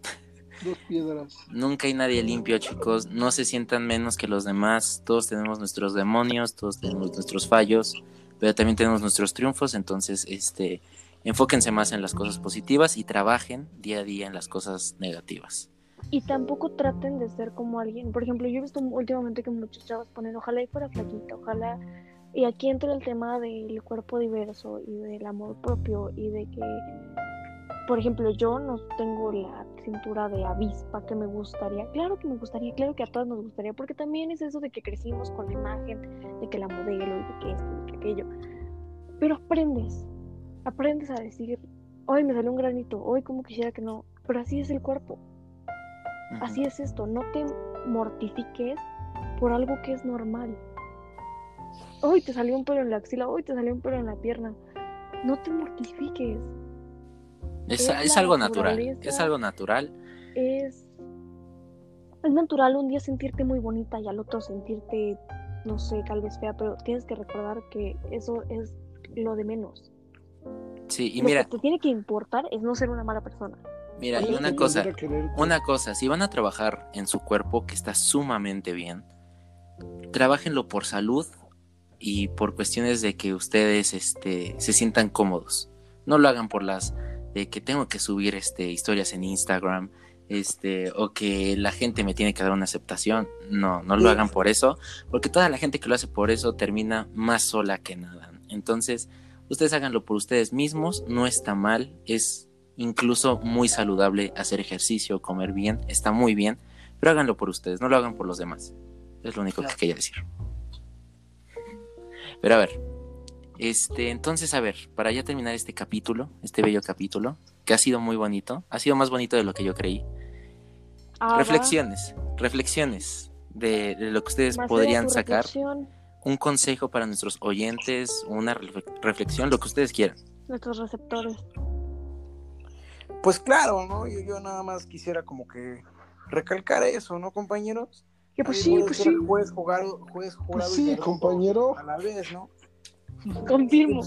dos piedras. Nunca hay nadie limpio, chicos. No se sientan menos que los demás. Todos tenemos nuestros demonios, todos tenemos nuestros fallos, pero también tenemos nuestros triunfos. Entonces, este, enfóquense más en las cosas positivas y trabajen día a día en las cosas negativas. Y tampoco traten de ser como alguien. Por ejemplo, yo he visto últimamente que muchos chavos ponen, ojalá y fuera flaquita, ojalá. Y aquí entra el tema del cuerpo diverso y del amor propio y de que, por ejemplo, yo no tengo la cintura de avispa que me gustaría. Claro que me gustaría, claro que a todas nos gustaría, porque también es eso de que crecimos con la imagen de que la modelo y de que esto y de que aquello. Pero aprendes, aprendes a decir, hoy me salió un granito, hoy como quisiera que no, pero así es el cuerpo. Así es esto, no te mortifiques por algo que es normal. Hoy te salió un pelo en la axila, hoy te salió un pelo en la pierna. No te mortifiques. Es, es algo natural. Es algo natural. Es, es natural un día sentirte muy bonita y al otro sentirte, no sé, tal vez fea, pero tienes que recordar que eso es lo de menos. Sí, y lo mira, que te tiene que importar es no ser una mala persona. mira, y una cosa. Una cosa, si van a trabajar en su cuerpo que está sumamente bien, trabajenlo por salud y por cuestiones de que ustedes este, se sientan cómodos. No lo hagan por las de que tengo que subir este, historias en Instagram este, o que la gente me tiene que dar una aceptación. No, no lo hagan por eso, porque toda la gente que lo hace por eso termina más sola que nada. Entonces, ustedes háganlo por ustedes mismos, no está mal, es incluso muy saludable hacer ejercicio, comer bien, está muy bien, pero háganlo por ustedes, no lo hagan por los demás. Es lo único que quería decir. Pero a ver, este, entonces, a ver, para ya terminar este capítulo, este bello capítulo, que ha sido muy bonito, ha sido más bonito de lo que yo creí. Ah. Reflexiones, reflexiones. de, de lo que ustedes podrían sacar, reflexión, un consejo para nuestros oyentes, una refle- reflexión, lo que ustedes quieran. nuestros receptores. Pues claro, ¿no? Yo, yo nada más quisiera como que recalcar eso, ¿no, compañeros? Que pues sí, pues sí, Juez, jugado, juez, Pues jurado y sí, compañero, A la vez, ¿no? (laughs) confirmo.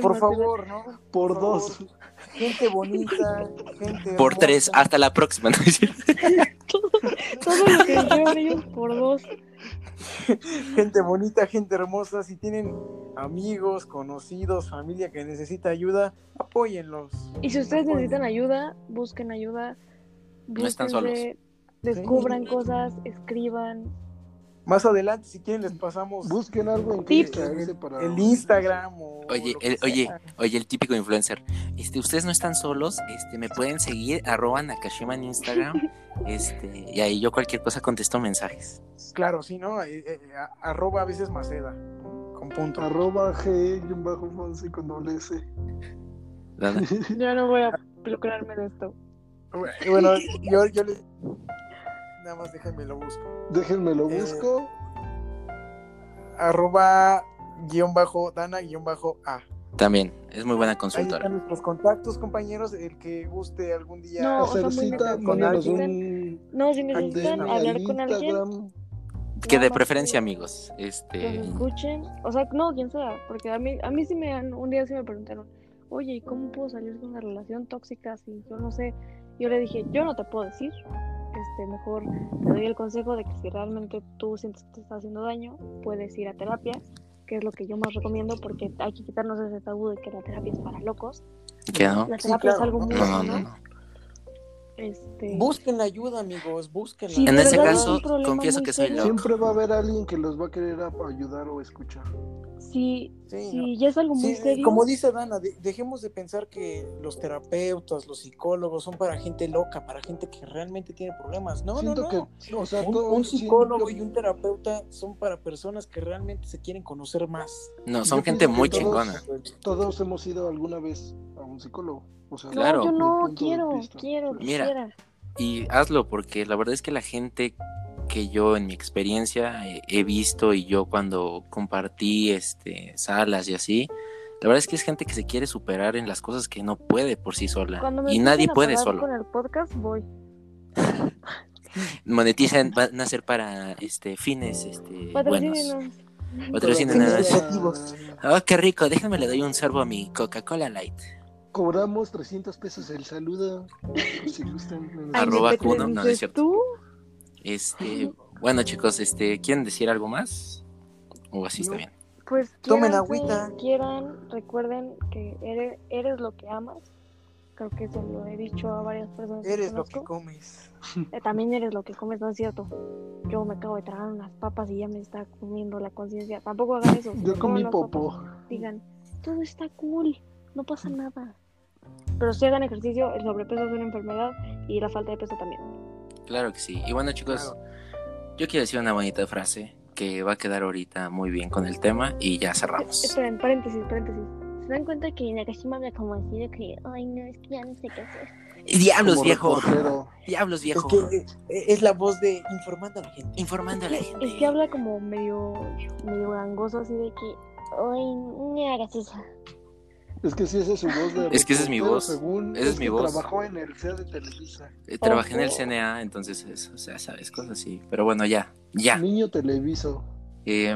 Por favor, ¿no? por Por dos. favor. Gente bonita, gente. Por hermosa. tres, hasta la próxima. ¿no? (laughs) Todo lo que dijeron ellos por dos. Gente bonita, gente hermosa. Si tienen amigos, conocidos, familia que necesita ayuda, apóyenlos. Y si ustedes Apóyenlos. necesitan ayuda, busquen ayuda. No están búsquense, Descubran cosas, escriban. Más adelante, si quieren, les pasamos Busquen algo en Tips. para. el Instagram o. Oye, el, oye, oye, el típico influencer. Este, ustedes no están solos, este, me pueden seguir, arroba Nakashima en Instagram. (laughs) Este, y ahí yo cualquier cosa contesto mensajes. Claro, sí, ¿no? Eh, eh, a- arroba a veces Maceda. Con punto. Arroba G y un bajo Fonsi con doble S. (laughs) Ya no voy a lucrarme de esto. Bueno, yo, yo les. Nada más déjenme lo busco. Déjenme lo Eh, busco. Arroba guion bajo Dana guion bajo A. También, es muy buena Ahí consultora. están nuestros contactos, compañeros. El que guste algún día. No, o sea, Hacer cita, con un. No, si necesitan hablar con alguien. Que de preferencia, que amigos. que Este, nos escuchen. O sea, no, quien sea. Porque a mí, a mí sí me han, un día sí me preguntaron, oye, ¿y cómo puedo salir de una relación tóxica si yo no sé? Yo le dije, yo no te puedo decir. Este, mejor te doy el consejo de que si realmente tú sientes que te está haciendo daño, puedes ir a terapia, que es lo que yo más recomiendo porque hay que quitarnos ese tabú de que la terapia es para locos. ¿qué no? La Sí, terapia es claro, algo ¿no? muy No, no, bueno. no, no. Este, Busquen la ayuda, amigos. Búsquenla. Sí, En ese es caso, confieso que soy loco. Siempre va a haber alguien que los va a querer ayudar o escuchar. Si, Sí, si ¿no? ya es algo muy Sí, serio, como dice Dana, de- dejemos de pensar que los terapeutas, los psicólogos son para gente loca, para gente que realmente tiene problemas. No, Siento no, no. que, o sea, un, todo- un psicólogo siento- y un terapeuta son para personas que realmente se quieren conocer más. No, son Yo gente muy todos- chingona. todos hemos ido alguna vez a un psicólogo. O sea, no, Claro. yo no quiero, quiero, Mira. quisiera. Y hazlo, porque la verdad es que la gente que yo en mi experiencia eh, he visto y yo cuando compartí este salas y así, la verdad es que es gente que se quiere superar en las cosas que no puede por sí sola. Cuando me Y nadie puede solo. con el podcast voy. (laughs) Monetizan, van a ser para este fines este buenos. Patrocínenos. Oh, qué rico, déjame le doy un sorbo a mi Coca-Cola Light. Cobramos 300 pesos el saludo. si gustan. Arroba ¿me Kuno, no, no es cierto. tú? Este, bueno chicos, este, ¿quieren decir algo más? O así está No. bien. Pues Tomen agüita. Quieran, recuerden que eres, eres lo que amas. Creo que eso lo he dicho a varias personas. que Eres lo que comes. Eh, también eres lo que comes, no es cierto. Yo me acabo de tragar unas papas y ya me está comiendo la conciencia. Tampoco hagan eso. Yo comí papas, Digan, todo está cool, no pasa nada. Pero si hagan ejercicio, el sobrepeso es una enfermedad y la falta de peso también. Claro que sí. Y bueno chicos, yo quiero decir una bonita frase que va a quedar ahorita muy bien con el tema y ya cerramos. Esperen, paréntesis, paréntesis. ¿Se dan cuenta que Nakashima habla como así de que, ay no, es que ya no sé qué hacer? Diablos Como viejo, reportero. (laughs) diablos Es viejo. que eh, es la voz de informando a la gente. Informando a la Es gente. que habla como medio, medio gangoso así de que, ay, no hagas eso. Es que sí, esa es su voz de Es que esa es mi voz. Según Esa es mi voz. Trabajó en el CEA de Televisa. Eh, Trabajé en el. CNA, entonces, es- o sea, sabes, cosas así. Pero bueno, ya, ya. Niño televiso. Eh,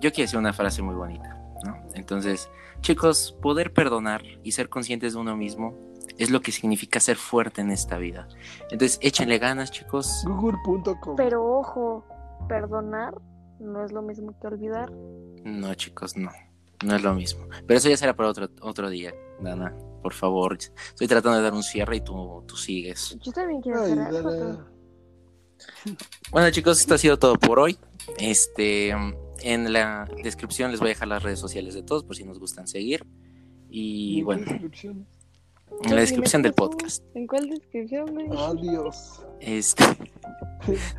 yo quiero decir una frase muy bonita, ¿no? Entonces, chicos, poder perdonar y ser conscientes de uno mismo es lo que significa ser fuerte en esta vida. Entonces, échenle ganas, chicos. Google.com. Pero ojo, perdonar no es lo mismo que olvidar. No, chicos, no. No es lo mismo. Pero eso ya será para otro, otro día, Dana. Por favor. Estoy tratando de dar un cierre y tú, tú sigues. Yo también quiero Ay. Dana. (laughs) Bueno, chicos, esto ha sido todo por hoy. Este, en la descripción les voy a dejar las redes sociales de todos por si nos gustan seguir. Y ¿En bueno, en la descripción del podcast. ¿En cuál descripción? Adiós. Este,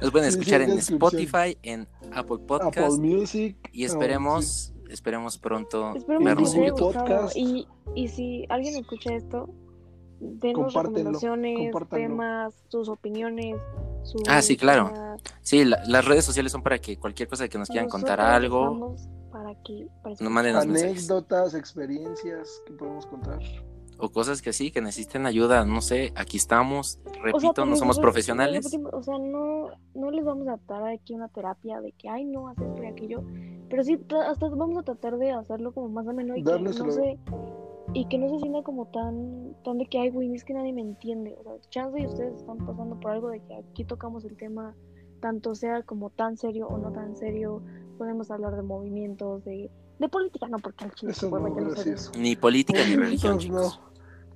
nos pueden escuchar en. Spotify, en Apple Podcast Apple Music. y oh, esperemos, esperemos pronto Esperemos vernos que en YouTube. Podcast. Y, y si alguien escucha esto, denos recomendaciones, temas, sus opiniones, su... Ah, sí, claro. Sí, la- las redes sociales son para que cualquier cosa que nos quieran contar algo, Para que, para nos manden los mensajes. Anécdotas, experiencias que podemos contar. O cosas que sí, que necesiten ayuda, no sé, aquí estamos, O sea, repito, no somos nosotros- profesionales. O sea, no, no les vamos a dar aquí una terapia de que, ay, no, haz esto y aquello. Pero sí, hasta vamos a tratar de hacerlo como más ameno y que no se, y que no se sienta como tan, tan de que, ay, güey, es que nadie me entiende. O sea, chance y ustedes están pasando por algo de que aquí tocamos el tema, tanto sea como tan serio o no tan serio. Podemos hablar de movimientos, de, de política, no, porque al chile no, no. Ni política ni religión, Movimientos, chicos. no.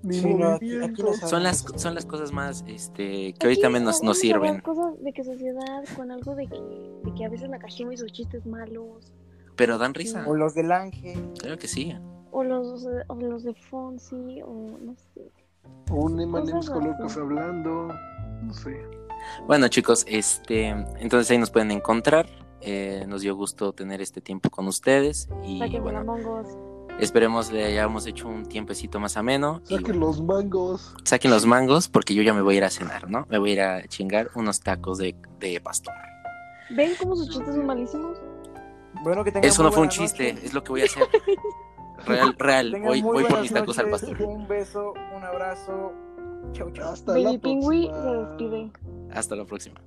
Ni Sí, no, aquí- aquí no Son las, son las cosas más este, que Aquí ahorita menos nos sirven. cosas de que sociedad, con algo de que, de que a veces la y sus chistes malos. Pero dan risa. O los del ángel. Claro que sí. O los, o los de Fonsi, o no sé. Un Emanems así. café hablando. No sé. Bueno, chicos, este, entonces ahí nos pueden encontrar. Eh, nos dio gusto tener este tiempo con ustedes y Saquen bueno, esperemos le hayamos hecho un tiempecito más ameno. Y Saquen bueno, los mangos. saquen los mangos porque yo ya me voy a ir a cenar, ¿no? Me voy a ir a chingar unos tacos de, de pastor. ¿Ven cómo sus chistes son malísimos? Bueno, que tengan Eso no fue un chiste, noche. es lo que voy a hacer. Real, (laughs) real. Tengan Voy, por mis tacos al pastor. Un beso, un abrazo. Chau, chau. Hasta la Baby Pingüi se próxima. despide. Hasta la próxima.